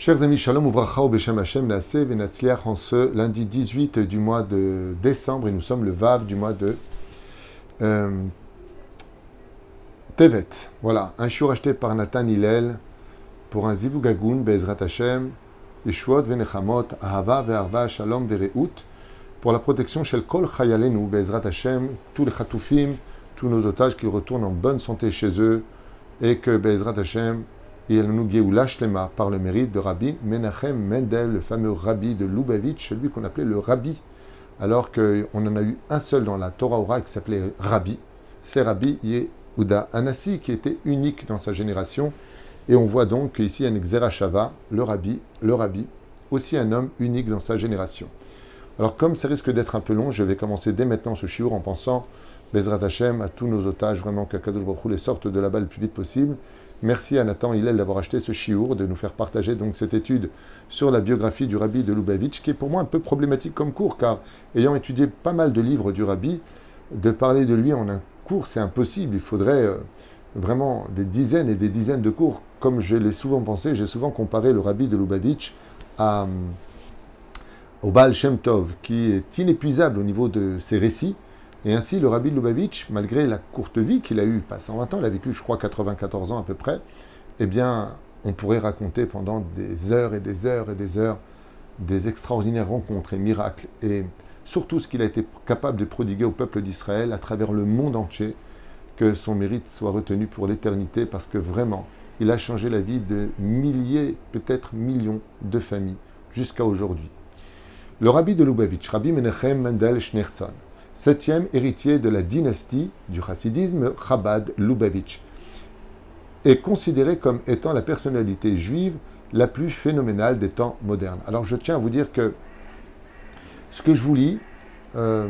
Chers amis, Shalom Uvracha Beshem Hashem Naase Venatzliach en ce lundi 18 du mois de décembre et nous sommes le Vav du mois de euh, Tevet. Voilà, un chiour acheté par Nathan Hillel pour un Zivugagun Bezrat Hashem Yeshuot Venechamot Ahava Ve'arva Shalom Vereut pour la protection Shel Kol Chayalenu Bezrat Hashem tous les Chatoufim, tous nos otages qui retournent en bonne santé chez eux et que Bezrat Hashem et elle nous Géoula Shlema par le mérite de Rabbi Menachem Mendel, le fameux Rabbi de Lubavitch, celui qu'on appelait le Rabbi, alors qu'on en a eu un seul dans la Torah Ora qui s'appelait Rabbi. C'est Rabbi Yehuda Anassi qui était unique dans sa génération. Et on voit donc qu'ici, un Xerashava, le Rabbi, le Rabbi, aussi un homme unique dans sa génération. Alors, comme ça risque d'être un peu long, je vais commencer dès maintenant ce shiur en pensant, Bezrat Hashem, à tous nos otages, vraiment qu'Akadosh Baruch les sortent de là-bas le plus vite possible. Merci à Nathan Hillel d'avoir acheté ce chiour, de nous faire partager donc cette étude sur la biographie du rabbi de Lubavitch, qui est pour moi un peu problématique comme cours, car ayant étudié pas mal de livres du rabbi, de parler de lui en un cours, c'est impossible. Il faudrait euh, vraiment des dizaines et des dizaines de cours. Comme je l'ai souvent pensé, j'ai souvent comparé le rabbi de Lubavitch à, euh, au Baal Shem qui est inépuisable au niveau de ses récits, et ainsi, le rabbi Lubavitch, malgré la courte vie qu'il a eue, pas 120 ans, il a vécu, je crois, 94 ans à peu près, eh bien, on pourrait raconter pendant des heures et des heures et des heures des extraordinaires rencontres et miracles, et surtout ce qu'il a été capable de prodiguer au peuple d'Israël à travers le monde entier, que son mérite soit retenu pour l'éternité, parce que vraiment, il a changé la vie de milliers, peut-être millions de familles, jusqu'à aujourd'hui. Le rabbi de Lubavitch, Rabbi Menachem Mendel Schneerson, septième héritier de la dynastie du chassidisme Chabad Lubavitch, est considéré comme étant la personnalité juive la plus phénoménale des temps modernes. Alors je tiens à vous dire que ce que je vous lis, euh,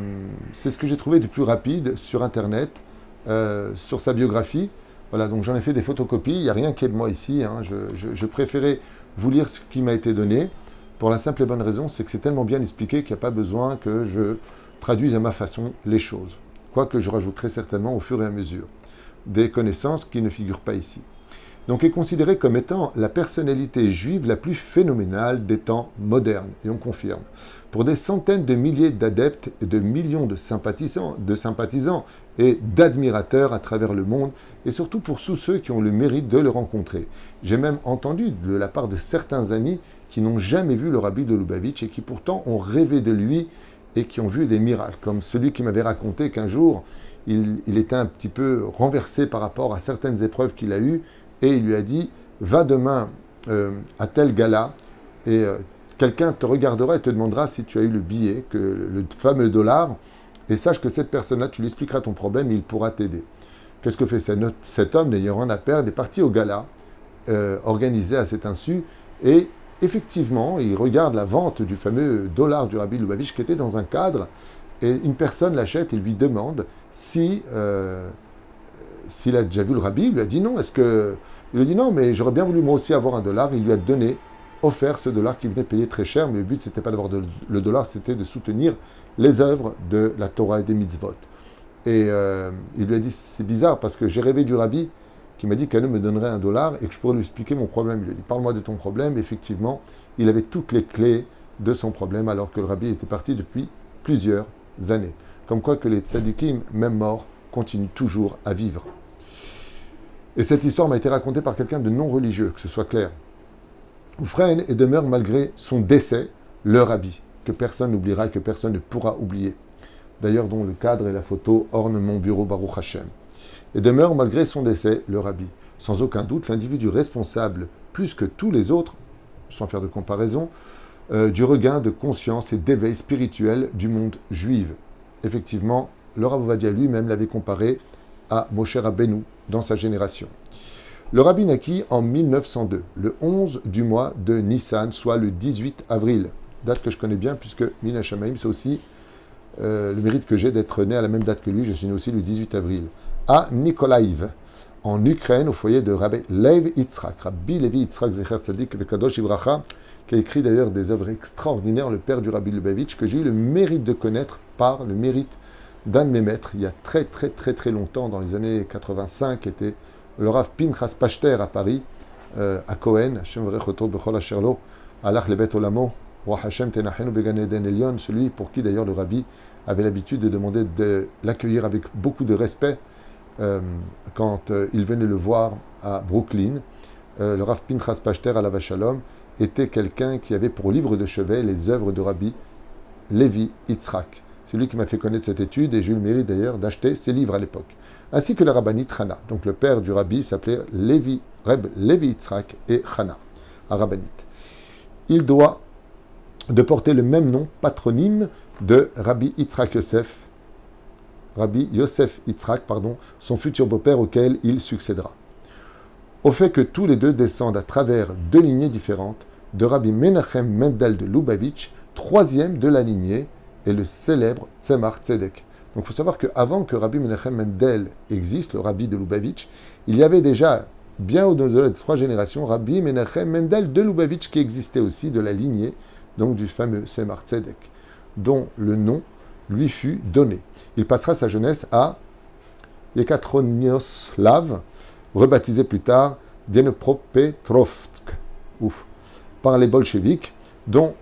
c'est ce que j'ai trouvé de plus rapide sur Internet, euh, sur sa biographie. Voilà, donc j'en ai fait des photocopies, il n'y a rien qui est de moi ici, hein. je, je, préférais vous lire ce qui m'a été donné, pour la simple et bonne raison, c'est que c'est tellement bien expliqué qu'il n'y a pas besoin que je traduisent à ma façon les choses, quoique je rajouterai certainement au fur et à mesure des connaissances qui ne figurent pas ici. Donc est considéré comme étant la personnalité juive la plus phénoménale des temps modernes, et on confirme. Pour des centaines de milliers d'adeptes et de millions de sympathisants, de sympathisants et d'admirateurs à travers le monde, et surtout pour tous ceux qui ont le mérite de le rencontrer. J'ai même entendu de la part de certains amis qui n'ont jamais vu le rabbi de Lubavitch et qui pourtant ont rêvé de lui et qui ont vu des miracles, comme celui qui m'avait raconté qu'un jour, il, était un petit peu renversé par rapport à certaines épreuves qu'il a eues, et il lui a dit, va demain euh, à tel gala, et euh, quelqu'un te regardera et te demandera si tu as eu le billet, que le, fameux dollar, et sache que cette personne-là, tu lui expliqueras ton problème, et il pourra t'aider. Qu'est-ce que fait cet homme, n'ayant rien à perdre, est parti au gala, euh, organisé à cet insu, et effectivement, il regarde la vente du fameux dollar du Rabbi Lubavitch qui était dans un cadre, et une personne l'achète et lui demande si euh, s'il a déjà vu le Rabbi. Il lui a dit non. Est-ce que il lui a dit non, mais j'aurais bien voulu moi aussi avoir un dollar. Il lui a donné, offert ce dollar qu'il venait payer très cher, mais le but c'était pas d'avoir le dollar, c'était de soutenir les œuvres de la Torah et des mitzvot. Et euh, il lui a dit c'est bizarre parce que j'ai rêvé du Rabbi qui m'a dit qu'elle me donnerait un dollar et que je pourrais lui expliquer mon problème. Il lui a dit Parle-moi de ton problème. Effectivement, il avait toutes les clés de son problème alors que le rabbi était parti depuis plusieurs années. Comme quoi que les tzadikim, même morts, continuent toujours à vivre. Et cette histoire m'a été racontée par quelqu'un de non religieux, que ce soit clair. Oufren et demeure malgré son décès le rabbi, que personne n'oubliera et que personne ne pourra oublier. D'ailleurs, dont le cadre et la photo ornent mon bureau Baruch Hashem et demeure malgré son décès le rabbi. Sans aucun doute, l'individu responsable, plus que tous les autres, sans faire de comparaison, euh, du regain de conscience et d'éveil spirituel du monde juif. Effectivement, le Vadia lui-même l'avait comparé à Moshe Rabbeinu dans sa génération. Le rabbi naquit en 1902, le 11 du mois de Nissan, soit le 18 avril. Date que je connais bien puisque Mina Shamaim, c'est aussi euh, le mérite que j'ai d'être né à la même date que lui. Je suis né aussi le 18 avril à Nikolaïv, en Ukraine, au foyer de Rabbi Lev Yitzhak, Rabbi Levi Yitzhak Zecher Tzadik Kadosh Ibracha, qui a écrit d'ailleurs des œuvres extraordinaires, le père du Rabbi Lubavitch, que j'ai eu le mérite de connaître par le mérite d'un de mes maîtres, il y a très très très très longtemps, dans les années 85, était le Rav Pinchas Pachter à Paris, euh, à Cohen, Hashem Vrechoto Bechol Asherlo, Allah Lebet Olamo, Roi Hashem Tenachenu Began Eden Elion, celui pour qui d'ailleurs le rabbi avait l'habitude de demander de l'accueillir avec beaucoup de respect euh, quand euh, il venait le voir à Brooklyn. Euh, le Rav Pinchas Pachter à la Vachalom était quelqu'un qui avait pour livre de chevet les œuvres de Rabbi Levi Yitzhak. C'est lui qui m'a fait connaître cette étude et j'ai eu le mérite d'ailleurs d'acheter ses livres à l'époque. Ainsi que le rabbinit Hana. Donc le père du rabbi s'appelait Levi, Reb Levi Yitzhak et à rabbinit. Il doit de porter le même nom patronyme de Rabbi Yitzhak Yosef, Rabbi Yosef Yitzhak, pardon, son futur beau-père auquel il succédera. Au fait que tous les deux descendent à travers deux lignées différentes de Rabbi Menachem Mendel de Lubavitch, troisième de la lignée, et le célèbre Tzemar Tzedek. Donc il faut savoir qu'avant que Rabbi Menachem Mendel existe, le Rabbi de Lubavitch, il y avait déjà, bien au-delà de trois générations, Rabbi Menachem Mendel de Lubavitch qui existait aussi de la lignée, donc du fameux Tzemar Tzedek, dont le nom lui fut donné. Il passera sa jeunesse à Yekatronios-Lav, rebaptisé plus tard Dnepropetrovsk, par les bolcheviks, dont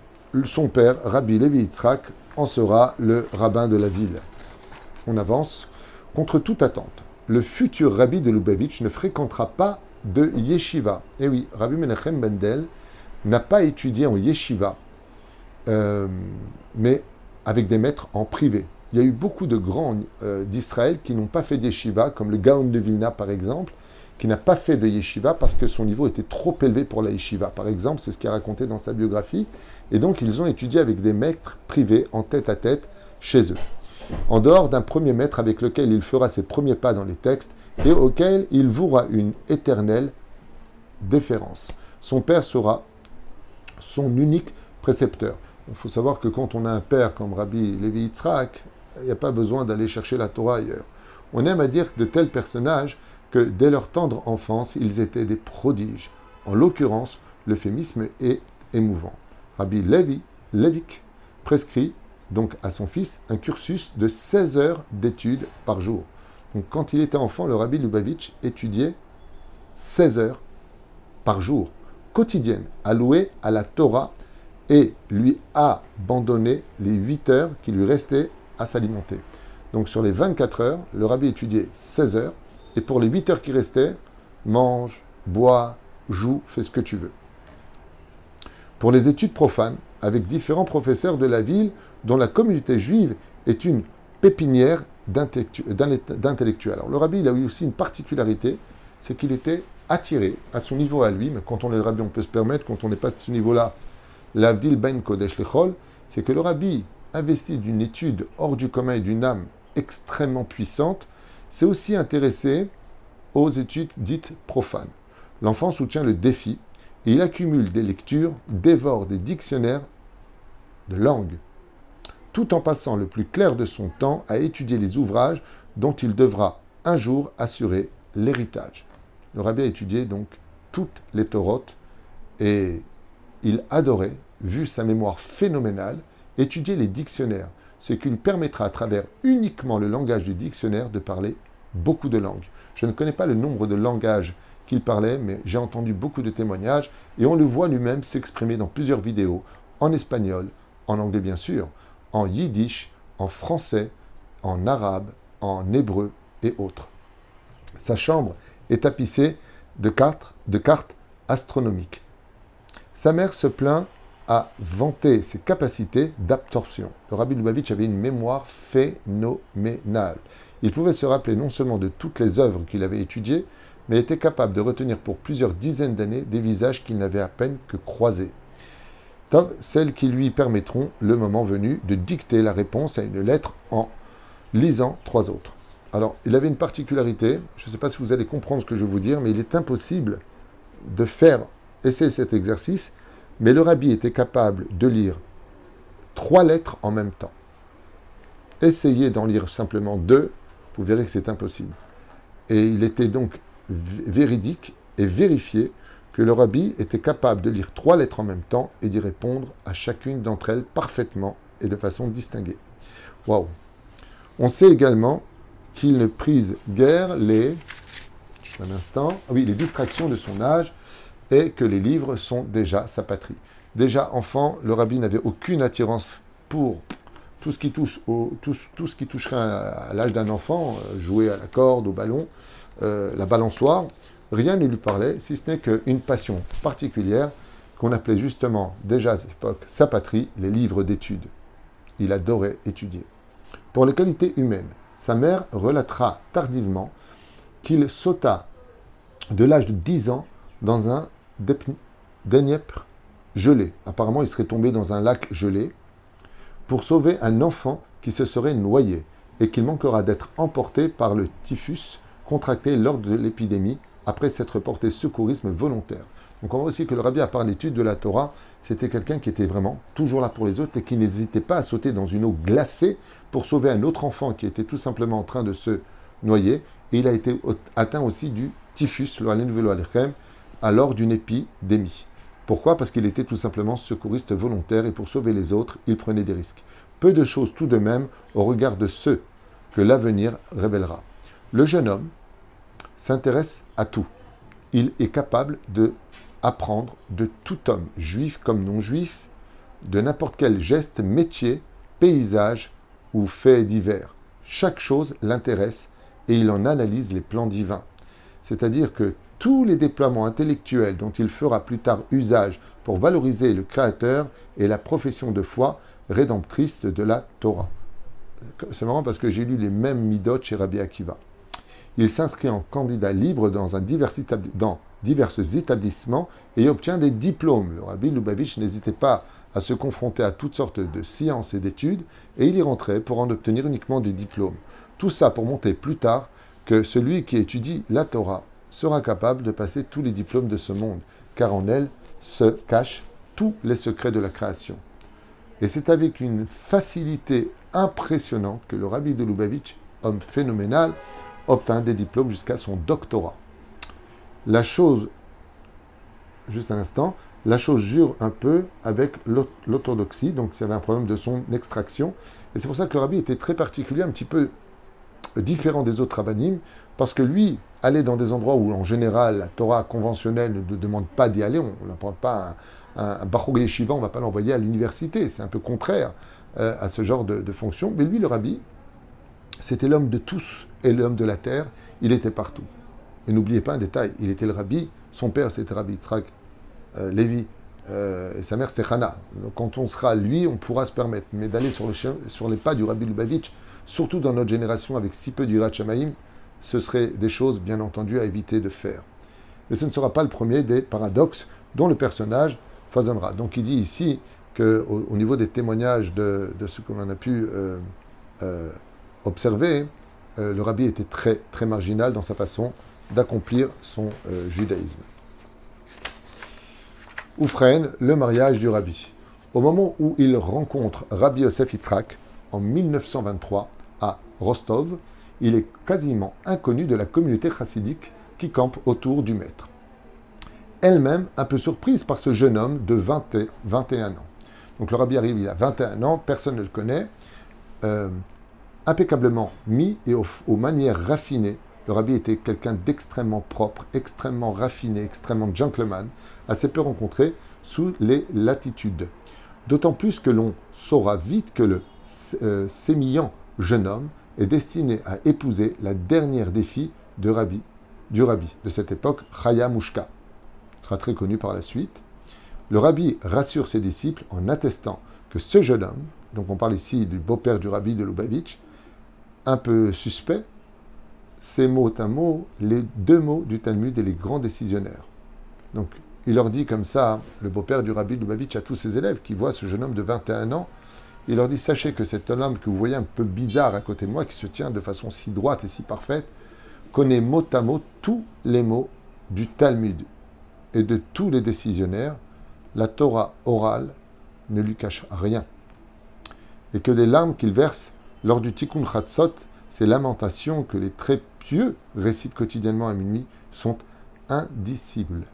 son père, Rabbi Levi Yitzhak, en sera le rabbin de la ville. On avance. Contre toute attente, le futur rabbi de Lubavitch ne fréquentera pas de yeshiva. Eh oui, Rabbi Menachem Bendel n'a pas étudié en yeshiva, euh, mais avec des maîtres en privé. Il y a eu beaucoup de grands euh, d'Israël qui n'ont pas fait de yeshiva, comme le Gaon de Vilna par exemple, qui n'a pas fait de yeshiva parce que son niveau était trop élevé pour la yeshiva. Par exemple, c'est ce qu'il a raconté dans sa biographie. Et donc, ils ont étudié avec des maîtres privés en tête à tête chez eux. En dehors d'un premier maître avec lequel il fera ses premiers pas dans les textes et auquel il vouera une éternelle déférence. Son père sera son unique précepteur. Il faut savoir que quand on a un père comme Rabbi Levi Yitzhak, il n'y a pas besoin d'aller chercher la Torah ailleurs. On aime à dire de tels personnages que dès leur tendre enfance, ils étaient des prodiges. En l'occurrence, l'euphémisme est émouvant. Rabbi Levi, Levik, prescrit donc à son fils un cursus de 16 heures d'études par jour. Donc quand il était enfant, le rabbi Lubavitch étudiait 16 heures par jour, quotidiennes, allouées à la Torah, et lui a les 8 heures qui lui restaient s'alimenter. Donc sur les 24 heures, le rabbi étudiait 16 heures, et pour les 8 heures qui restaient, mange, bois, joue, fais ce que tu veux. Pour les études profanes, avec différents professeurs de la ville dont la communauté juive est une pépinière d'intellectuels. Alors le rabbi, il a eu aussi une particularité, c'est qu'il était attiré à son niveau à lui, mais quand on est le rabbi, on peut se permettre, quand on n'est pas à ce niveau-là, l'avdil ben kodesh c'est que le rabbi, investi d'une étude hors du commun et d'une âme extrêmement puissante, s'est aussi intéressé aux études dites profanes. L'enfant soutient le défi et il accumule des lectures, dévore des dictionnaires de langue, tout en passant le plus clair de son temps à étudier les ouvrages dont il devra un jour assurer l'héritage. Le rabbi a étudié donc toutes les Torotes et il adorait, vu sa mémoire phénoménale, étudier les dictionnaires, ce qui lui permettra à travers uniquement le langage du dictionnaire de parler beaucoup de langues. Je ne connais pas le nombre de langages qu'il parlait, mais j'ai entendu beaucoup de témoignages et on le voit lui-même s'exprimer dans plusieurs vidéos, en espagnol, en anglais bien sûr, en yiddish, en français, en arabe, en hébreu et autres. Sa chambre est tapissée de cartes, de cartes astronomiques. Sa mère se plaint à vanter ses capacités d'absorption. Le rabbi Lubavitch avait une mémoire phénoménale. Il pouvait se rappeler non seulement de toutes les œuvres qu'il avait étudiées, mais était capable de retenir pour plusieurs dizaines d'années des visages qu'il n'avait à peine que croisés. celles qui lui permettront, le moment venu, de dicter la réponse à une lettre en lisant trois autres. Alors, il avait une particularité, je ne sais pas si vous allez comprendre ce que je vais vous dire, mais il est impossible de faire essayer cet exercice, mais le rabbi était capable de lire trois lettres en même temps. Essayez d'en lire simplement deux, vous verrez que c'est impossible. Et il était donc véridique et vérifié que le rabbi était capable de lire trois lettres en même temps et d'y répondre à chacune d'entre elles parfaitement et de façon distinguée. Waouh On sait également qu'il ne prise guère les, ah oui, les distractions de son âge, et que les livres sont déjà sa patrie. Déjà enfant, le rabbi n'avait aucune attirance pour tout ce qui, touche au, tout, ce qui toucherait à, l'âge d'un enfant, euh, jouer à la corde, au ballon, euh, la balançoire, rien ne lui parlait, si ce n'est qu'une passion particulière qu'on appelait justement déjà à cette époque sa patrie, les livres d'études. Il adorait étudier. Pour les qualités humaines, sa mère relatera tardivement qu'il sauta de l'âge de 10 ans dans un Dniepr gelé. Apparemment, il serait tombé dans un lac gelé pour sauver un enfant qui se serait noyé et qu'il manquera d'être emporté par le typhus contracté lors de l'épidémie après s'être porté secourisme volontaire. Donc on voit aussi que le rabbi, à part l'étude de la Torah, c'était quelqu'un qui était vraiment toujours là pour les autres et qui n'hésitait pas à sauter dans une eau glacée pour sauver un autre enfant qui était tout simplement en train de se noyer. Et il a été atteint aussi du typhus, le alors d'une épidémie. Pourquoi? Parce qu'il était tout simplement secouriste volontaire et pour sauver les autres, il prenait des risques. Peu de choses tout de même au regard de ceux que l'avenir révélera. Le jeune homme s'intéresse à tout. Il est capable de apprendre de tout homme, juif comme non juif, de n'importe quel geste, métier, paysage ou fait divers. Chaque chose l'intéresse et il en analyse les plans divins. C'est-à-dire que tous les déploiements intellectuels dont il fera plus tard usage pour valoriser le Créateur et la profession de foi rédemptrice de la Torah. C'est marrant parce que j'ai lu les mêmes midot chez Rabbi Akiva. Il s'inscrit en candidat libre dans, divers, établissements et obtient des diplômes. Le Rabbi Lubavitch n'hésitait pas à se confronter à toutes sortes de sciences et d'études et il y rentrait pour en obtenir uniquement des diplômes. Tout ça pour montrer plus tard que celui qui étudie la Torah sera capable de passer tous les diplômes de ce monde, car en elle se cachent tous les secrets de la création. Et c'est avec une facilité impressionnante que le rabbi de Lubavitch, homme phénoménal, obtint des diplômes jusqu'à son doctorat. La chose, juste un instant, la chose jure un peu avec l'orthodoxie, donc il y avait un problème de son extraction. Et c'est pour ça que le rabbi était très particulier, un petit peu différent des autres rabbinim, parce que lui, aller dans des endroits où en général la Torah conventionnelle ne demande pas d'y aller, on n'apprend pas un, un, un on ne va pas l'envoyer à l'université, c'est un peu contraire euh, à ce genre de, fonction. Mais lui, le rabbi, c'était l'homme de tous et l'homme de la terre, il était partout. Et n'oubliez pas un détail, il était le rabbi, son père c'était Rabbi Yitzhak euh, Lévi, euh, et sa mère c'était Hana. Donc quand on sera lui, on pourra se permettre. Mais d'aller sur, le, sur les pas du rabbi Lubavitch, surtout dans notre génération avec si peu du Shamaim, ce seraient des choses, bien entendu, à éviter de faire. Mais ce ne sera pas le premier des paradoxes dont le personnage foisonnera. Donc il dit ici qu'au au niveau des témoignages de, ce que l'on a pu euh, euh, observer, euh, le rabbi était très, très marginal dans sa façon d'accomplir son judaïsme. Oufren, le mariage du rabbi. Au moment où il rencontre Rabbi Yosef Yitzhak, en 1923, à Rostov, il est quasiment inconnu de la communauté chassidique qui campe autour du maître. Elle-même un peu surprise par ce jeune homme de 20 et 21 ans. Donc le rabbi arrive, il a 21 ans, personne ne le connaît, euh, impeccablement mis et aux, manières raffinées. Le rabbi était quelqu'un d'extrêmement propre, extrêmement raffiné, extrêmement gentleman, assez peu rencontré sous les latitudes. D'autant plus que l'on saura vite que le euh, sémillant jeune homme est destiné à épouser la dernière des filles Rabbi, du Rabbi de cette époque, Chaya Mushka. sera très connu par la suite. Le Rabbi rassure ses disciples en attestant que ce jeune homme, donc on parle ici du beau-père du Rabbi de Lubavitch, un peu suspect, c'est mot à mot les deux mots du Talmud et les grands décisionnaires. Donc il leur dit comme ça, le beau-père du Rabbi de Lubavitch, à tous ses élèves qui voient ce jeune homme de 21 ans il leur dit Sachez que cet homme que vous voyez un peu bizarre à côté de moi, qui se tient de façon si droite et si parfaite, connaît mot à mot tous les mots du Talmud et de tous les décisionnaires. La Torah orale ne lui cache rien. Et que les larmes qu'il verse lors du Tikkun Chatzot, ces lamentations que les très pieux récitent quotidiennement à minuit, sont indicibles.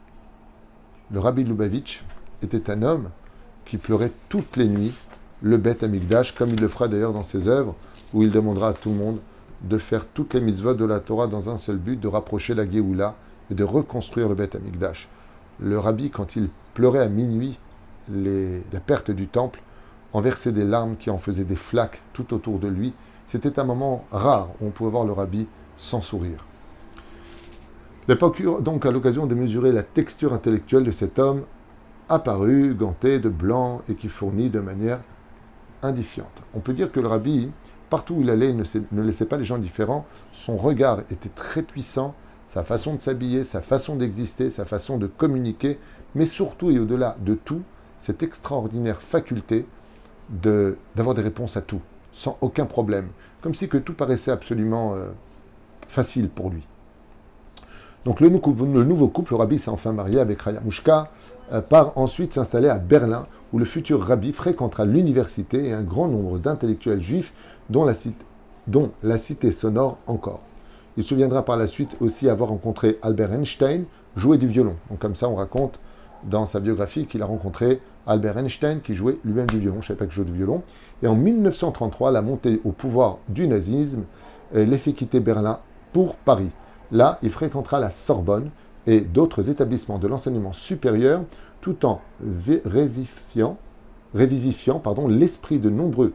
Le rabbi Lubavitch était un homme qui pleurait toutes les nuits le Beth Amikdash, comme il le fera d'ailleurs dans ses œuvres, où il demandera à tout le monde de faire toutes les mitzvot de la Torah dans un seul but, de rapprocher la Géoula et de reconstruire le Beth Amikdash. le rabbi, quand il pleurait à minuit la perte du temple, en versait des larmes qui en faisaient des flaques tout autour de lui. C'était un moment rare où on pouvait voir le rabbi sans sourire. L'époque donc à l'occasion de mesurer la texture intellectuelle de cet homme apparu, ganté de blanc et qui fournit de manière indifférente. On peut dire que le rabbi, partout où il allait, ne, ne laissait pas les gens différents. Son regard était très puissant, sa façon de s'habiller, sa façon d'exister, sa façon de communiquer, mais surtout et au-delà de tout, cette extraordinaire faculté d'avoir des réponses à tout, sans aucun problème, comme si que tout paraissait absolument euh, facile pour lui. Donc le, nouveau couple, le rabbi s'est enfin marié avec Raya Mouchka, part ensuite s'installer à Berlin, où le futur rabbi fréquentera l'université et un grand nombre d'intellectuels juifs, dont la, cité, sonore encore. Il se souviendra par la suite aussi avoir rencontré Albert Einstein, jouer du violon. Donc comme ça, on raconte dans sa biographie qu'il a rencontré Albert Einstein, qui jouait lui-même du violon. Je ne savais pas que je jouais du violon. Et en 1933, la montée au pouvoir du nazisme les fait quitter Berlin pour Paris. Là, il fréquentera la Sorbonne et d'autres établissements de l'enseignement supérieur, tout en révivifiant, révivifiant l'esprit de nombreux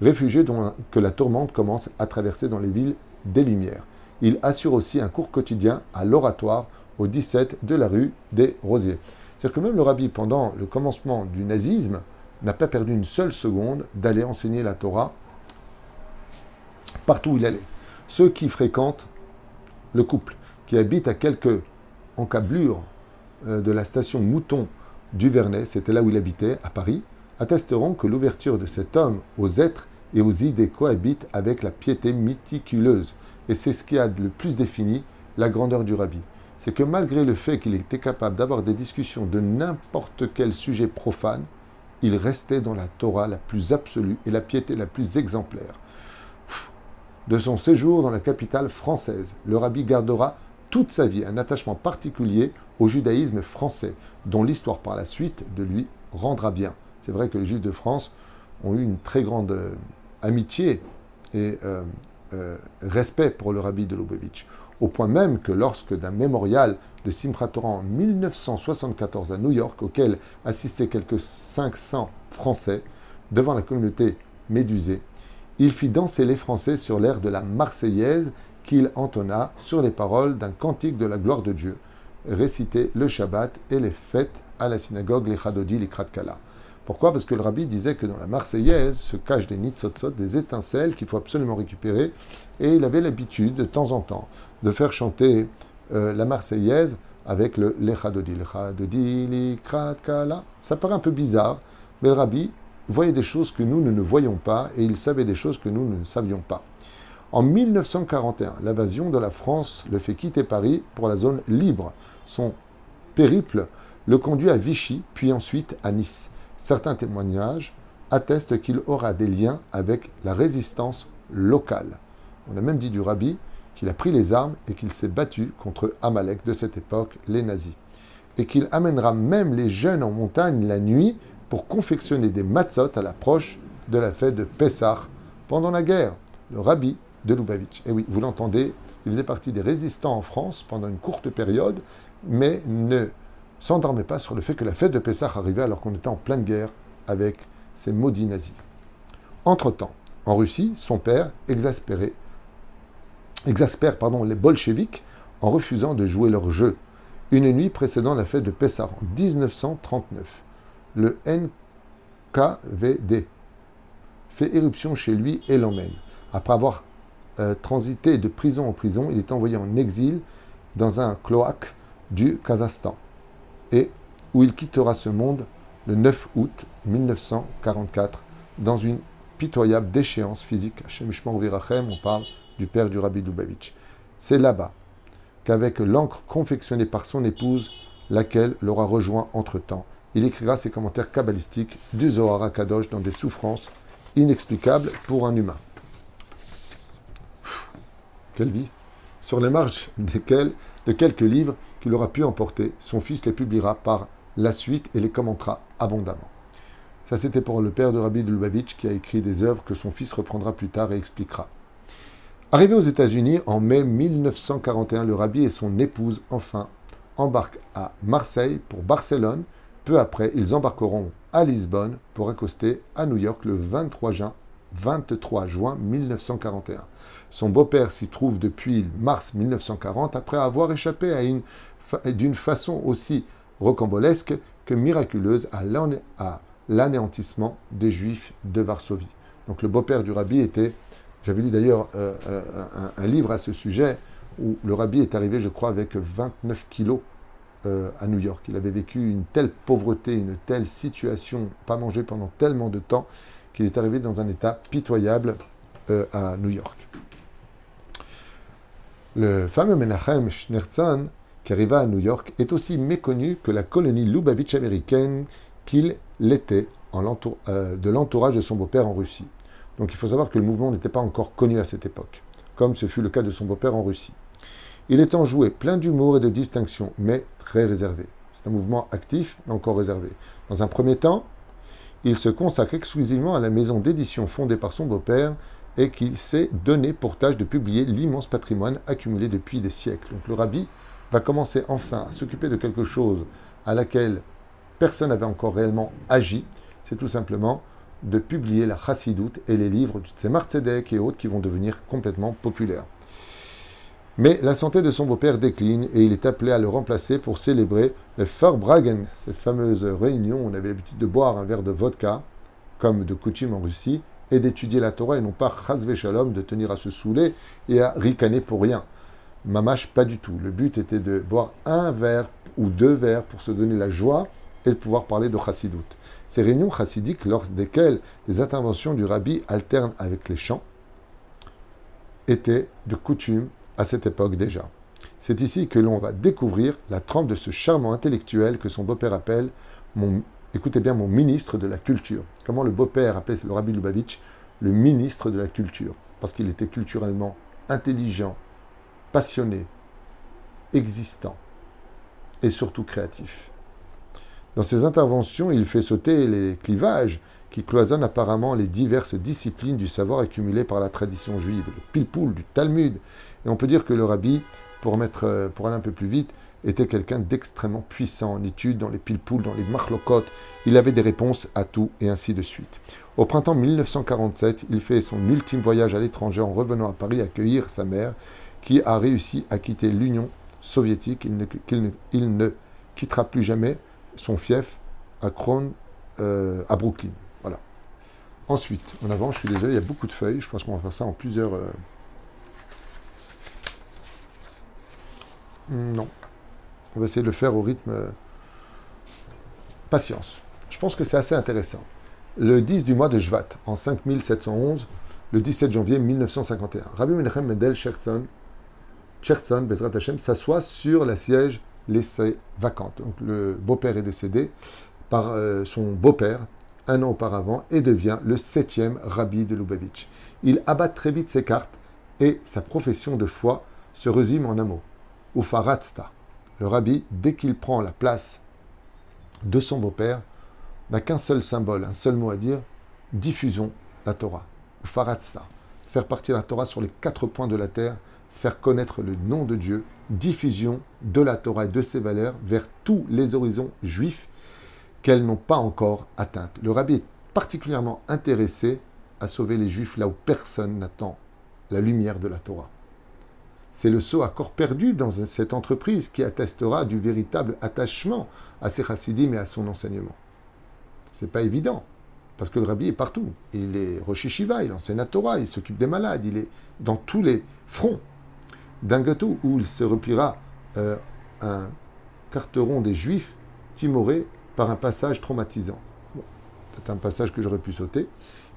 réfugiés dont, que la tourmente commence à traverser dans les villes des Lumières. Il assure aussi un cours quotidien à l'oratoire au 17 de la rue des Rosiers. C'est-à-dire que même le rabbi, pendant le commencement du nazisme, n'a pas perdu une seule seconde d'aller enseigner la Torah partout où il allait. Ceux qui fréquentent le couple, qui habitent à quelques encablures euh, de la station Mouton du Vernet, c'était là où il habitait, à Paris, attesteront que l'ouverture de cet homme aux êtres et aux idées cohabite avec la piété méticuleuse. Et c'est ce qui a le plus défini la grandeur du rabbi c'est que malgré le fait qu'il était capable d'avoir des discussions de n'importe quel sujet profane, il restait dans la Torah la plus absolue et la piété la plus exemplaire. De son séjour dans la capitale française, le rabbi gardera toute sa vie un attachement particulier au judaïsme français, dont l'histoire par la suite de lui rendra bien. C'est vrai que les Juifs de France ont eu une très grande euh, amitié et euh, euh, respect pour le rabbi de Lubavitch au point même que lorsque d'un mémorial de Simchat en 1974 à New York, auquel assistaient quelques 500 Français devant la communauté médusée, il fit danser les Français sur l'air de la Marseillaise qu'il entonna sur les paroles d'un cantique de la gloire de Dieu, récité le Shabbat et les fêtes à la synagogue, les Chadodi, les Kratkala. Pourquoi? Parce que le rabbi disait que dans la Marseillaise se cachent des nitzotzot, des étincelles qu'il faut absolument récupérer, et il avait l'habitude de temps en temps de faire chanter euh, la Marseillaise avec le Lechadodi, Lechadodi, Likratkala. Ça paraît un peu bizarre, mais le rabbi voyait des choses que nous, ne voyons pas et il savait des choses que nous ne savions pas. En 1941, l'invasion de la France le fait quitter Paris pour la zone libre. Son périple le conduit à Vichy, puis ensuite à Nice. Certains témoignages attestent qu'il aura des liens avec la résistance locale. On a même dit du rabbi qu'il a pris les armes et qu'il s'est battu contre Amalek de cette époque, les nazis. Et qu'il amènera même les jeunes en montagne la nuit pour confectionner des matzot à l'approche de la fête de Pessah pendant la guerre, le rabbi de Lubavitch. Et oui, vous l'entendez, il faisait partie des résistants en France pendant une courte période, mais ne s'endormait pas sur le fait que la fête de Pessah arrivait alors qu'on était en pleine guerre avec ces maudits nazis. Entre-temps, en Russie, son père, exaspéré, exaspère pardon, les bolcheviks en refusant de jouer leur jeu. Une nuit précédant la fête de Pessah en 1939, le NKVD fait éruption chez lui et l'emmène. Après avoir euh, transité de prison en prison, il est envoyé en exil dans un cloaque du Kazakhstan et où il quittera ce monde le 9 août 1944 dans une pitoyable déchéance physique. on parle du père du Rabbi Dubavitch. C'est là-bas qu'avec l'encre confectionnée par son épouse, laquelle l'aura rejoint entre-temps, il écrira ses commentaires kabbalistiques du Zohar Kadosh dans des souffrances inexplicables pour un humain. Sur les marges desquelles, de quelques livres qu'il aura pu emporter, son fils les publiera par la suite et les commentera abondamment. Ça, c'était pour le père de Rabbi de Lubavitch qui a écrit des œuvres que son fils reprendra plus tard et expliquera. Arrivé aux États-Unis en mai 1941, le rabbi et son épouse, enfin, embarquent à Marseille pour Barcelone. Peu après, ils embarqueront à Lisbonne pour accoster à New York le 23 juin, 23 juin 1941. Son beau-père s'y trouve depuis mars 1940 après avoir échappé à une, d'une façon aussi rocambolesque que miraculeuse à l'anéantissement des Juifs de Varsovie. Donc le beau-père du rabbi était, j'avais lu d'ailleurs euh, euh, un, livre à ce sujet, où le rabbi est arrivé, je crois, avec 29 kilos euh, à New York. Il avait vécu une telle pauvreté, une telle situation, pas mangé pendant tellement de temps, qu'il est arrivé dans un état pitoyable à New York. Le fameux Menachem Schneerson, qui arriva à New York, est aussi méconnu que la colonie Lubavitch américaine qu'il l'était euh, de l'entourage de son beau-père en Russie. Donc il faut savoir que le mouvement n'était pas encore connu à cette époque, comme ce fut le cas de son beau-père en Russie. Il est enjoué, plein d'humour et de distinction, mais très réservé. C'est un mouvement actif, mais encore réservé. Dans un premier temps, il se consacre exclusivement à la maison d'édition fondée par son beau-père et qu'il s'est donné pour tâche de publier l'immense patrimoine accumulé depuis des siècles. Donc le rabbi va commencer enfin à s'occuper de quelque chose à laquelle personne n'avait encore réellement agi, c'est tout simplement de publier la Chassidoute et les livres du Tzemar Tzedek et autres qui vont devenir complètement populaires. Mais la santé de son beau-père décline et il est appelé à le remplacer pour célébrer le Farbragen, cette fameuse réunion où on avait l'habitude de boire un verre de vodka, comme de coutume en Russie, et d'étudier la Torah et non pas Chazve Shalom, de tenir à se saouler et à ricaner pour rien. Mamash, pas du tout. Le but était de boire un verre ou deux verres pour se donner la joie et de pouvoir parler de Chassidout. Ces réunions chassidiques, lors desquelles les interventions du rabbi alternent avec les chants, étaient de coutume à cette époque déjà. C'est ici que l'on va découvrir la trempe de ce charmant intellectuel que son beau-père appelle, mon, écoutez bien, mon ministre de la culture. Comment le beau-père appelait le rabbi Lubavitch le ministre de la culture? Parce qu'il était culturellement intelligent, passionné, existant et surtout créatif. Dans ses interventions, il fait sauter les clivages qui cloisonnent apparemment les diverses disciplines du savoir accumulé par la tradition juive, le pilpoul du Talmud. Et on peut dire que le rabbi, pour, mettre, pour aller un peu plus vite, était quelqu'un d'extrêmement puissant en études, dans les pilpouls, dans les machlokot. Il avait des réponses à tout et ainsi de suite. Au printemps 1947, il fait son ultime voyage à l'étranger en revenant à Paris accueillir sa mère, qui a réussi à quitter l'Union soviétique. Il ne, quittera plus jamais son fief à Kron, euh, à Brooklyn. Voilà. Ensuite, en avant, je suis désolé, il y a beaucoup de feuilles. Je pense qu'on va faire ça en plusieurs. Euh, non. On va essayer de le faire au rythme. Euh, patience. Je pense que c'est assez intéressant. Le 10 du mois de Jvat, en 5711, le 17 janvier 1951, Rabbi Menachem Mendel Scherson, Bezrat Hashem, s'assoit sur la siège laissée vacante. Donc le beau-père est décédé par euh, son beau-père un an auparavant et devient le septième rabbi de Lubavitch. Il abat très vite ses cartes et sa profession de foi se résume en un mot, Ufaratzta. Le rabbi, dès qu'il prend la place de son beau-père, n'a qu'un seul symbole, un seul mot à dire, diffusons la Torah, Ufaratzta. Faire partir la Torah sur les quatre points de la terre, faire connaître le nom de Dieu diffusion de la Torah et de ses valeurs vers tous les horizons juifs qu'elles n'ont pas encore atteintes. Le rabbi est particulièrement intéressé à sauver les juifs là où personne n'attend la lumière de la Torah. C'est le saut à corps perdu dans cette entreprise qui attestera du véritable attachement à ses chassidim et à son enseignement. C'est pas évident, parce que le rabbi est partout. Il est Rosh il enseigne la Torah, il s'occupe des malades, il est dans tous les fronts d'un gâteau où il se repliera euh, un carteron des Juifs timoré par un passage traumatisant. c'est un passage que j'aurais pu sauter.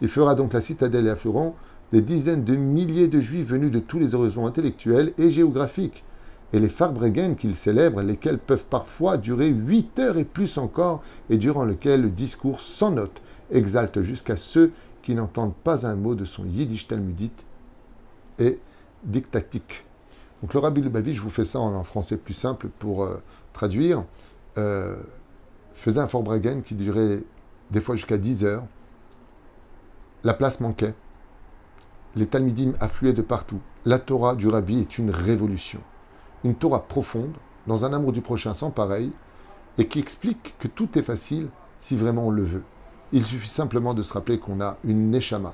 Il fera donc la citadelle et affleurant des dizaines de milliers de Juifs venus de tous les horizons intellectuels et géographiques, et les Farbregen qu'il célèbre, lesquels peuvent parfois durer huit heures et plus encore, et durant lesquels le discours sans note exalte jusqu'à ceux qui n'entendent pas un mot de son yiddish talmudite et dictatique. Donc le Rabbi je vous fais ça en, français plus simple pour euh, traduire, euh, faisait un Forbragen qui durait des fois jusqu'à 10 heures. La place manquait. Les Talmidim affluaient de partout. La Torah du Rabbi est une révolution. Une Torah profonde, dans un amour du prochain sans pareil, et qui explique que tout est facile si vraiment on le veut. Il suffit simplement de se rappeler qu'on a une neshama.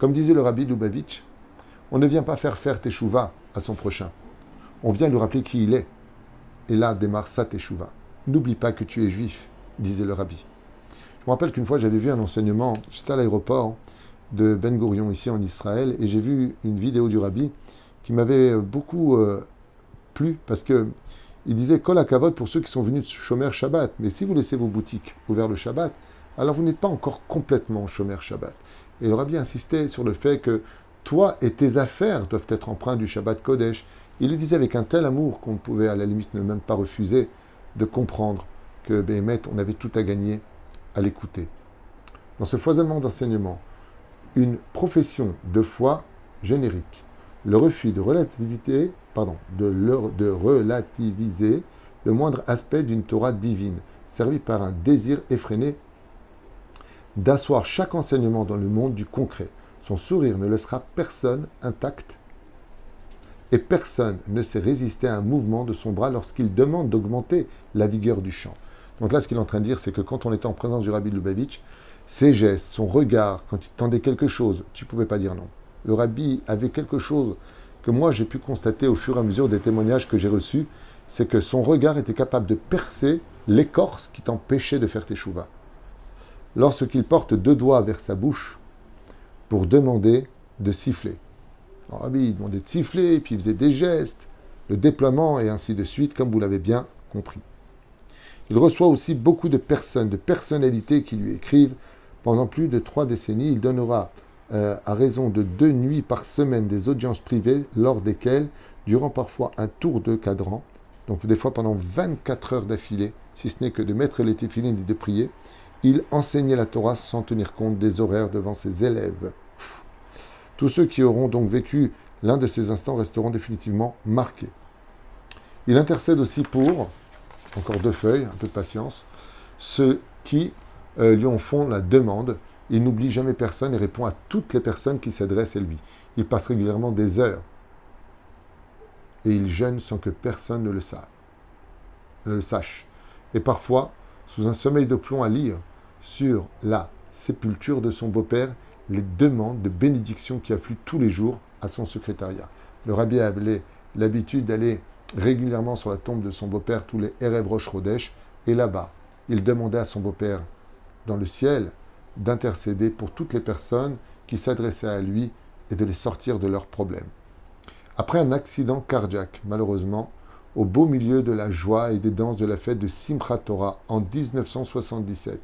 Comme disait le rabbi Lubavitch, on ne vient pas faire faire teshuva à son prochain. On vient lui rappeler qui il est. Et là démarre sa teshuva. N'oublie pas que tu es juif, disait le rabbi. Je me rappelle qu'une fois j'avais vu un enseignement, j'étais à l'aéroport de Ben Gurion ici en Israël, et j'ai vu une vidéo du rabbi qui m'avait beaucoup euh, plu parce que il disait Kol kavod pour ceux qui sont venus de Shomer Shabbat. Mais si vous laissez vos boutiques ouvertes le Shabbat, alors vous n'êtes pas encore complètement Shomer Shabbat. Et aurait bien insisté sur le fait que toi et tes affaires doivent être empreints du Shabbat Kodesh. Il le disait avec un tel amour qu'on ne pouvait à la limite ne même pas refuser de comprendre que Béhémet, on avait tout à gagner à l'écouter. Dans ce foisonnement d'enseignement, une profession de foi générique, le refus de relativité, pardon, de, de relativiser le moindre aspect d'une Torah divine, servi par un désir effréné d'asseoir chaque enseignement dans le monde du concret. Son sourire ne laissera personne intact et personne ne sait résister à un mouvement de son bras lorsqu'il demande d'augmenter la vigueur du chant. Donc là, ce qu'il est en train de dire, c'est que quand on était en présence du Rabbi Lubavitch, ses gestes, son regard, quand il tendait quelque chose, tu ne pouvais pas dire non. Le Rabbi avait quelque chose que moi j'ai pu constater au fur et à mesure des témoignages que j'ai reçus, c'est que son regard était capable de percer l'écorce qui t'empêchait de faire tes chouvas lorsqu'il porte deux doigts vers sa bouche pour demander de siffler. Alors, Rabbi, demandait de siffler, puis il faisait des gestes, le déploiement et ainsi de suite, comme vous l'avez bien compris. Il reçoit aussi beaucoup de personnes, de personnalités qui lui écrivent. Pendant plus de trois décennies, il donnera euh, à raison de deux nuits par semaine des audiences privées, lors desquelles, durant parfois un tour de cadran, donc des fois pendant 24 heures d'affilée, si ce n'est que de mettre les téfilines et de prier, il enseignait la Torah sans tenir compte des horaires devant ses élèves. Tous ceux qui auront donc vécu l'un de ces instants resteront définitivement marqués. Il intercède aussi pour, encore deux feuilles, un peu de patience, ceux qui lui en font la demande. Il n'oublie jamais personne et répond à toutes les personnes qui s'adressent à lui. Il passe régulièrement des heures et il jeûne sans que personne ne le, ne le sache. Et parfois, sous un sommeil de plomb à lire, sur la sépulture de son beau-père les demandes de bénédiction qui affluent tous les jours à son secrétariat. Le rabbi avait l'habitude d'aller régulièrement sur la tombe de son beau-père tous les Erev Rosh et là-bas, il demandait à son beau-père dans le ciel d'intercéder pour toutes les personnes qui s'adressaient à lui et de les sortir de leurs problèmes. Après un accident cardiaque, malheureusement, au beau milieu de la joie et des danses de la fête de Simchat Torah en 1977,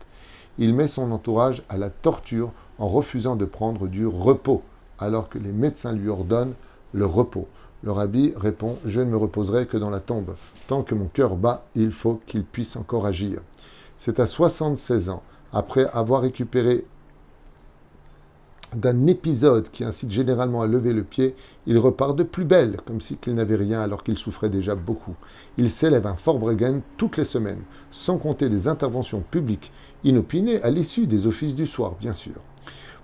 il met son entourage à la torture en refusant de prendre du repos, alors que les médecins lui ordonnent le repos. Le rabbi répond Je ne me reposerai que dans la tombe. Tant que mon cœur bat, il faut qu'il puisse encore agir. C'est à 76 ans, après avoir récupéré d'un épisode qui incite généralement à lever le pied, il repart de plus belle, comme si qu'il n'avait rien alors qu'il souffrait déjà beaucoup. Il s'élève un Fort Bregen toutes les semaines, sans compter des interventions publiques inopinées à l'issue des offices du soir, bien sûr.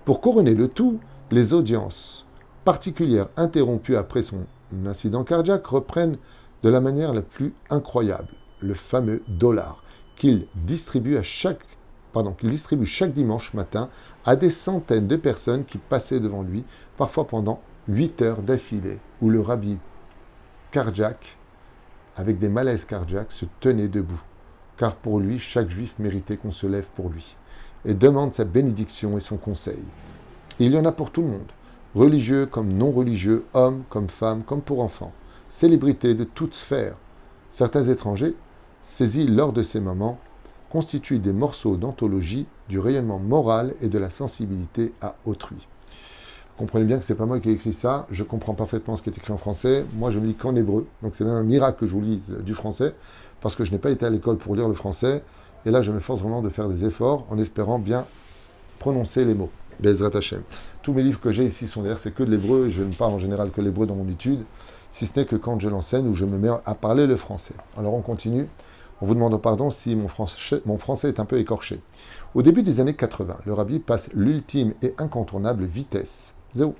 Pour couronner le tout, les audiences particulières interrompues après son incident cardiaque reprennent de la manière la plus incroyable le fameux dollar qu'il distribue à chaque pardon, qu'il distribue chaque dimanche matin à des centaines de personnes qui passaient devant lui, parfois pendant huit heures d'affilée, où le rabbi cardiaque, avec des malaises cardiaques, se tenait debout, car pour lui, chaque juif méritait qu'on se lève pour lui, et demande sa bénédiction et son conseil. il y en a pour tout le monde, religieux comme non religieux, hommes comme femmes, comme pour enfants, célébrités de toutes sphères. Certains étrangers, saisis lors de ces moments, constituent des morceaux d'anthologie du rayonnement moral et de la sensibilité à autrui. Comprenez bien que c'est pas moi qui ai écrit ça, je comprends parfaitement ce qui est écrit en français, moi je ne lis qu'en hébreu, donc c'est même un miracle que je vous lise du français, parce que je n'ai pas été à l'école pour lire le français, et là je m'efforce vraiment de faire des efforts en espérant bien prononcer les mots. Bezrat Hashem. Tous mes livres que j'ai ici sont d'ailleurs c'est que de l'hébreu, et je ne parle en général que l'hébreu dans mon étude, si ce n'est que quand je l'enseigne ou je me mets à parler le français. Alors on continue en vous demandant pardon si mon français, est un peu écorché. Au début des années 80, le rabbi passe l'ultime et incontournable vitesse. Zéro.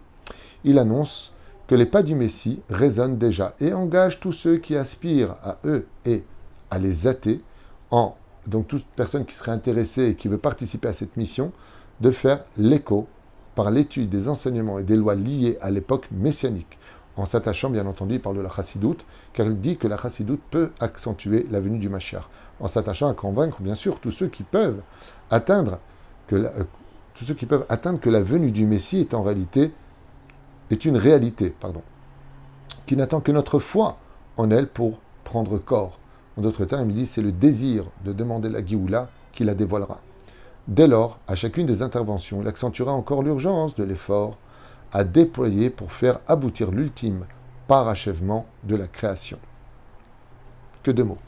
Il annonce que les pas du Messie résonnent déjà et engagent tous ceux qui aspirent à eux et à les athées, en, donc toute personne qui serait intéressée et qui veut participer à cette mission, de faire l'écho par l'étude des enseignements et des lois liées à l'époque messianique, en s'attachant bien entendu, il parle de la chassidoute, car il dit que la chassidoute peut accentuer la venue du Mashiach, en s'attachant à convaincre bien sûr tous ceux qui peuvent atteindre que la, euh, tous ceux qui peuvent atteindre que la venue du Messie est en réalité est une réalité, pardon, qui n'attend que notre foi en elle pour prendre corps. En d'autres termes, il dit c'est le désir de demander la Géoula qui la dévoilera. Dès lors, à chacune des interventions, il accentuera encore l'urgence de l'effort à déployer pour faire aboutir l'ultime parachèvement de la création. Que deux mots.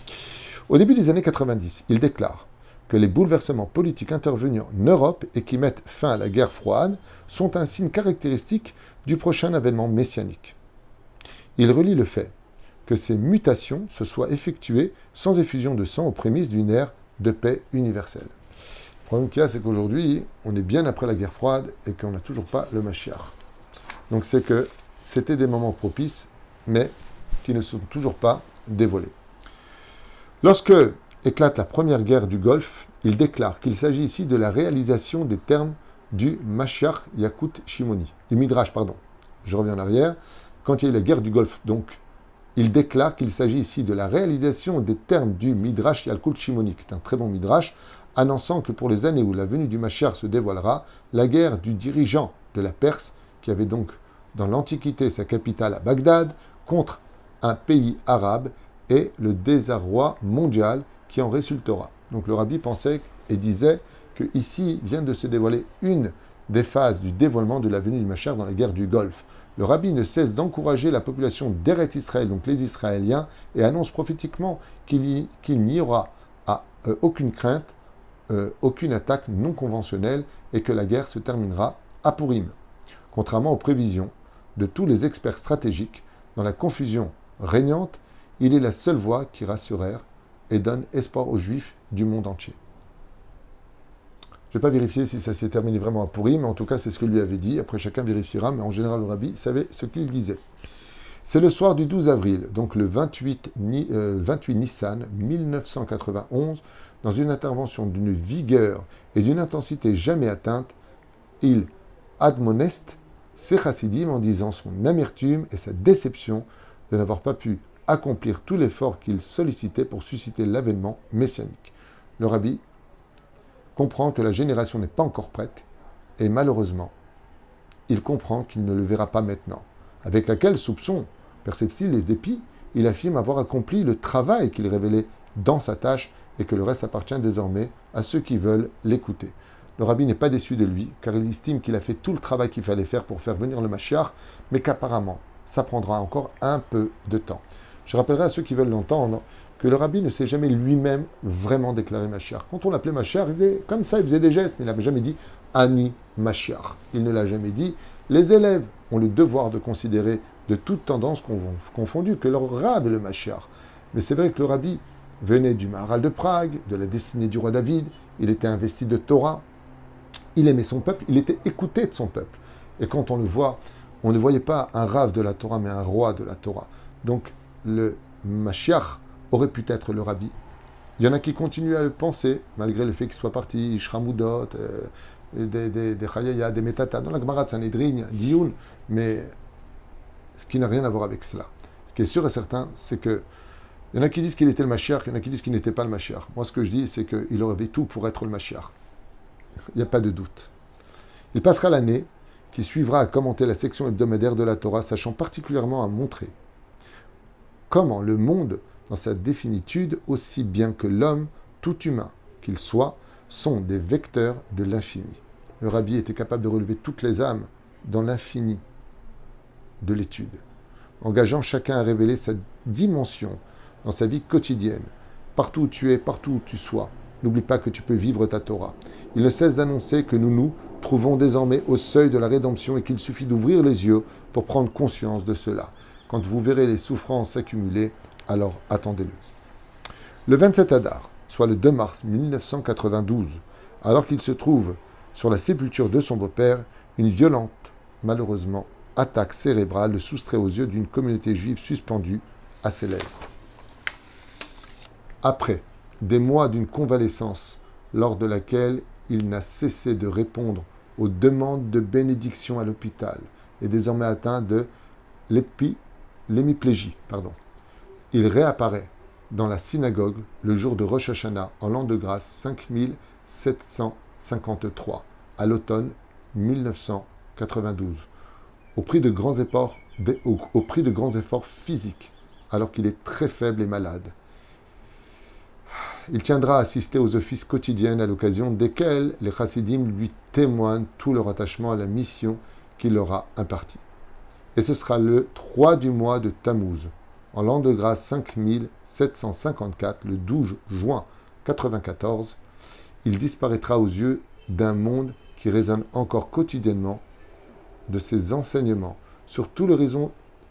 Au début des années 90, il déclare que les bouleversements politiques intervenus en Europe et qui mettent fin à la guerre froide sont un signe caractéristique du prochain avènement messianique. Il relie le fait que ces mutations se soient effectuées sans effusion de sang aux prémices d'une ère de paix universelle. Le problème qu'il y a, c'est qu'aujourd'hui, on est bien après la guerre froide et qu'on n'a toujours pas le Mashiach. Donc c'est que c'était des moments propices, mais qui ne sont toujours pas dévoilés. Lorsque éclate la première guerre du Golfe, il déclare qu'il s'agit ici de la réalisation des termes du Mashiach Yakut Shimoni, du Midrash, pardon. Je reviens en arrière. Quand il y a eu la guerre du Golfe, donc, il déclare qu'il s'agit ici de la réalisation des termes du Midrash Yakut Shimoni, qui est un très bon Midrash, annonçant que pour les années où la venue du Mashiach se dévoilera, la guerre du dirigeant de la Perse, qui avait donc dans l'Antiquité sa capitale à Bagdad, contre un pays arabe, et le désarroi mondial qui en résultera. Donc le rabbi pensait et disait que ici vient de se dévoiler une des phases du dévoilement de la venue du Machar dans la guerre du Golfe. Le rabbi ne cesse d'encourager la population d'Eret Israël, donc les Israéliens, et annonce prophétiquement qu'il n'y aura à, euh, aucune crainte euh, aucune attaque non conventionnelle et que la guerre se terminera à Purim. Contrairement aux prévisions de tous les experts stratégiques, dans la confusion régnante, il est la seule voie qui rassurèrent et donne espoir aux Juifs du monde entier. Je ne vais pas vérifier si ça s'est terminé vraiment à Purim, mais en tout cas c'est ce que lui avait dit. Après chacun vérifiera, mais en général le rabbi savait ce qu'il disait. C'est le soir du 12 avril, donc le 28, 28 euh, Nissan 1991, dans une intervention d'une vigueur et d'une intensité jamais atteinte, il admoneste ses chassidim en disant son amertume et sa déception de n'avoir pas pu accomplir tout l'effort qu'il sollicitait pour susciter l'avènement messianique. Le rabbi comprend que la génération n'est pas encore prête et malheureusement, il comprend qu'il ne le verra pas maintenant. Avec laquelle soupçon, perceptible et dépit, il affirme avoir accompli le travail qu'il révélait dans sa tâche et que le reste appartient désormais à ceux qui veulent l'écouter. Le rabbi n'est pas déçu de lui, car il estime qu'il a fait tout le travail qu'il fallait faire pour faire venir le Mashiach, mais qu'apparemment, ça prendra encore un peu de temps. Je rappellerai à ceux qui veulent l'entendre que le rabbi ne s'est jamais lui-même vraiment déclaré Mashiach. Quand on l'appelait Mashiach, il faisait comme ça, il faisait des gestes, mais il n'avait jamais dit Ani Mashiach. Il ne l'a jamais dit. Les élèves ont le devoir de considérer de toutes tendances confondues que leur rab est le Mashiach. Mais c'est vrai que le rabbi venait du Maharal de Prague, de la destinée du roi David, il était investi de Torah, il aimait son peuple, il était écouté de son peuple. Et quand on le voit, on ne voyait pas un rave de la Torah, mais un roi de la Torah. Donc le Mashiach aurait pu être le rabbi. Il y en a qui continuent à le penser, malgré le fait qu'il soit parti, Shramoudot, euh, des, des, des Chayaya, des Metata, dans la Gemara de Sanhedrin, Dioun, mais ce qui n'a rien à voir avec cela. Ce qui est sûr et certain, c'est que il y en a qui disent qu'il était le Mashiach, il y en a qui disent qu'il n'était pas le Mashiach. Moi, ce que je dis, c'est qu'il aurait tout pour être le Mashiach. Il n'y a pas de doute. Il passera l'année qui suivra à commenter la section hebdomadaire de la Torah, sachant particulièrement à montrer comment le monde, dans sa définitude, aussi bien que l'homme, tout humain qu'il soit, sont des vecteurs de l'infini. Le rabbi était capable de relever toutes les âmes dans l'infini de l'étude, engageant chacun à révéler sa dimension dans sa vie quotidienne. Partout où tu es, partout où tu sois, n'oublie pas que tu peux vivre ta Torah. Il ne cesse d'annoncer que nous nous trouvons désormais au seuil de la rédemption et qu'il suffit d'ouvrir les yeux pour prendre conscience de cela. Quand vous verrez les souffrances s'accumuler, alors attendez-le. Le 27 Adar, soit le 2 mars 1992, alors qu'il se trouve sur la sépulture de son beau-père, une violente, malheureusement, attaque cérébrale le soustrait aux yeux d'une communauté juive suspendue à ses lèvres. Après des mois d'une convalescence lors de laquelle il n'a cessé de répondre aux demandes de bénédiction à l'hôpital et désormais atteint de l'hémiplégie. Il réapparaît dans la synagogue le jour de Rosh Hashanah en l'an de grâce 5753 à l'automne 1992 au prix de grands efforts, au prix de grands efforts physiques alors qu'il est très faible et malade. Il tiendra à assister aux offices quotidiens à l'occasion desquels les chassidim lui témoignent tout leur attachement à la mission qu'il leur a impartie. Et ce sera le 3 du mois de Tammuz, en l'an de grâce 5754, le 12 juin 94, il disparaîtra aux yeux d'un monde qui résonne encore quotidiennement de ses enseignements sur,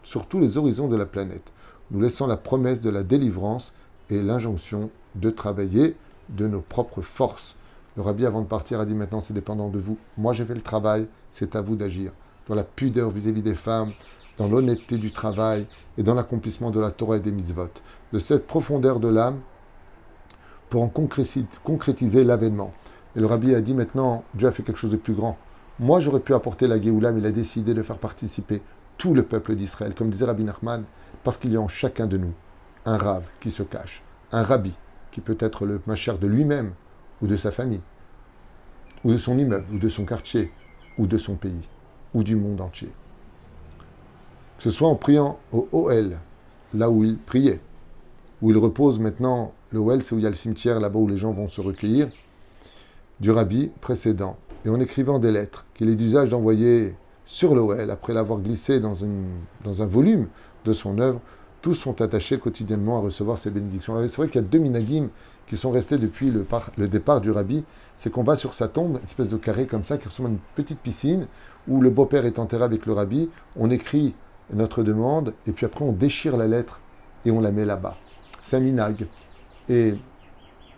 sur tous les horizons de la planète, nous laissant la promesse de la délivrance et l'injonction de travailler de nos propres forces. Le rabbi, avant de partir, a dit maintenant c'est dépendant de vous. Moi, j'ai fait le travail, c'est à vous d'agir. Dans la pudeur vis-à-vis des femmes, dans l'honnêteté du travail et dans l'accomplissement de la Torah et des mitzvot. De cette profondeur de l'âme pour en concrétiser l'avènement. Et le rabbi a dit maintenant, Dieu a fait quelque chose de plus grand. Moi, j'aurais pu apporter la Géoula, mais il a décidé de faire participer tout le peuple d'Israël, comme disait Rabbi Nachman, parce qu'il y a en chacun de nous un rave qui se cache, un rabbi qui peut être le machère de lui-même ou de sa famille, ou de son immeuble, ou de son quartier, ou de son pays, ou du monde entier. Que ce soit en priant au OL, là où il priait, où il repose maintenant, le OL, c'est où il y a le cimetière là-bas où les gens vont se recueillir, du rabbi précédent, et en écrivant des lettres qu'il est d'usage d'envoyer sur l'OL, après l'avoir glissé dans, dans un volume de son œuvre, tous sont attachés quotidiennement à recevoir ces bénédictions. C'est vrai qu'il y a deux minagim qui sont restés depuis le, départ du rabbi. C'est qu'on va sur sa tombe, une espèce de carré comme ça, qui ressemble à une petite piscine, où le beau-père est enterré avec le rabbi. On écrit notre demande, et puis après on déchire la lettre et on la met là-bas. C'est un minag. Et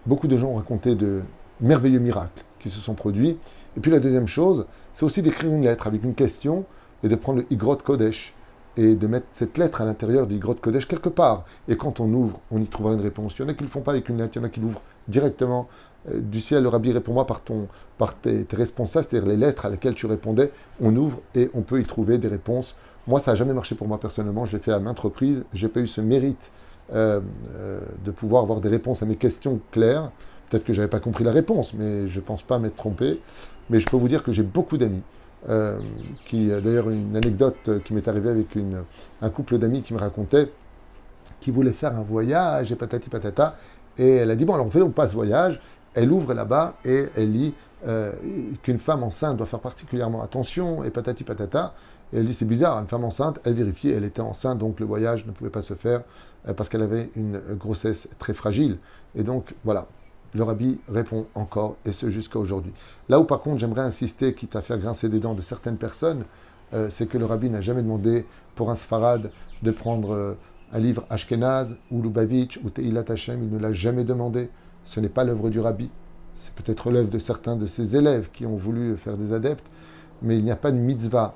beaucoup de gens ont raconté de merveilleux miracles qui se sont produits. Et puis la deuxième chose, c'est aussi d'écrire une lettre avec une question et de prendre le Igrot Kodesh et de mettre cette lettre à l'intérieur du grotte Kodesh quelque part. Et quand on ouvre, on y trouvera une réponse. Il y en a qui ne le font pas avec une lettre, il y en a qui l'ouvrent directement euh, du ciel. Le rabbi répond-moi par, ton, par tes, responsables, c'est-à-dire les lettres à lesquelles tu répondais. On ouvre et on peut y trouver des réponses. Moi, ça n'a jamais marché pour moi personnellement. J'ai fait à maintes reprises. Je n'ai pas eu ce mérite euh, euh, de pouvoir avoir des réponses à mes questions claires. Peut-être que je n'avais pas compris la réponse, mais je ne pense pas m'être trompé. Mais je peux vous dire que j'ai beaucoup d'amis euh, qui d'ailleurs une anecdote qui m'est arrivée avec un couple d'amis qui me racontait qui voulait faire un voyage et patati patata. Et elle a dit, bon, alors on fait donc pas ce voyage. Elle ouvre là-bas et elle lit euh, qu'une femme enceinte doit faire particulièrement attention et patati patata. Et elle dit, c'est bizarre, une femme enceinte, elle vérifie, elle était enceinte, donc le voyage ne pouvait pas se faire euh, parce qu'elle avait une grossesse très fragile. Et donc, voilà, le rabbi répond encore, et ce jusqu'à aujourd'hui. Là où par contre j'aimerais insister, quitte à faire grincer des dents de certaines personnes, euh, c'est que le rabbi n'a jamais demandé pour un sfarad de prendre euh, un livre Ashkenaz ou Lubavitch ou Teilat Hashem, il ne l'a jamais demandé. Ce n'est pas l'œuvre du rabbi. C'est peut-être l'œuvre de certains de ses élèves qui ont voulu faire des adeptes, mais il n'y a pas de mitzvah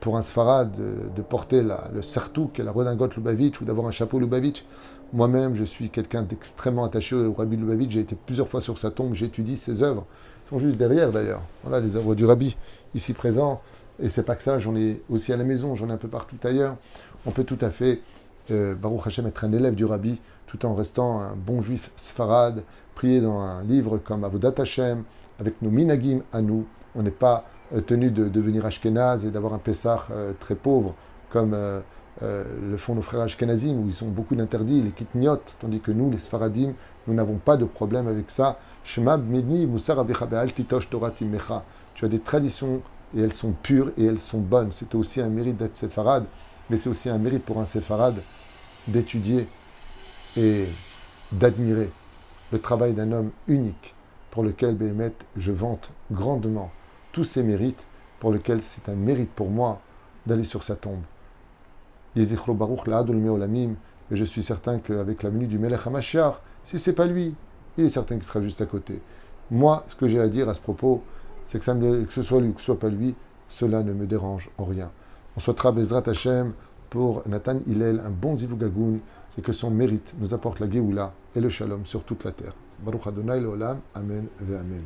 pour un sfarad de, porter le sertou, qui est la redingote Lubavitch, ou d'avoir un chapeau Lubavitch. Moi-même, je suis quelqu'un d'extrêmement attaché au Rabbi Lubavitch. J'ai été plusieurs fois sur sa tombe, j'étudie ses œuvres. Ils sont juste derrière d'ailleurs. Voilà les œuvres du Rabbi, ici présents. Et c'est pas que ça, j'en ai aussi à la maison, j'en ai un peu partout ailleurs. On peut tout à fait, euh, Baruch Hashem, être un élève du Rabbi tout en restant un bon juif sfarad, prier dans un livre comme Avodat Hashem, avec nos minagim à nous. On n'est pas euh, tenu de devenir ashkenaz et d'avoir un Pessah euh, très pauvre comme le font nos frères Ashkenazim, où ils ont beaucoup d'interdits, les kitniot, tandis que nous, les Sfaradim, nous n'avons pas de problème avec ça. Shemab Meni Tu as des traditions et elles sont pures et elles sont bonnes. C'est aussi un mérite d'être séfarade, mais c'est aussi un mérite pour un séfarade d'étudier et d'admirer le travail d'un homme unique pour lequel, Béhémet, je vante grandement tous ses mérites, pour lequel c'est un mérite pour moi d'aller sur sa tombe. Baruch Meolamim. Et je suis certain qu'avec la venue du Melech HaMashiach, si c'est pas lui, il est certain qu'il sera juste à côté. Moi, ce que j'ai à dire à ce propos, c'est que, ce soit lui ou que ce soit pas lui, cela ne me dérange en rien. On souhaitera Bezrat Hashem pour Nathan Hillel un bon zivugagoun et que son mérite nous apporte la Géoula et le Shalom sur toute la terre. Baruch Adonai Leolam, Amen ve Amen.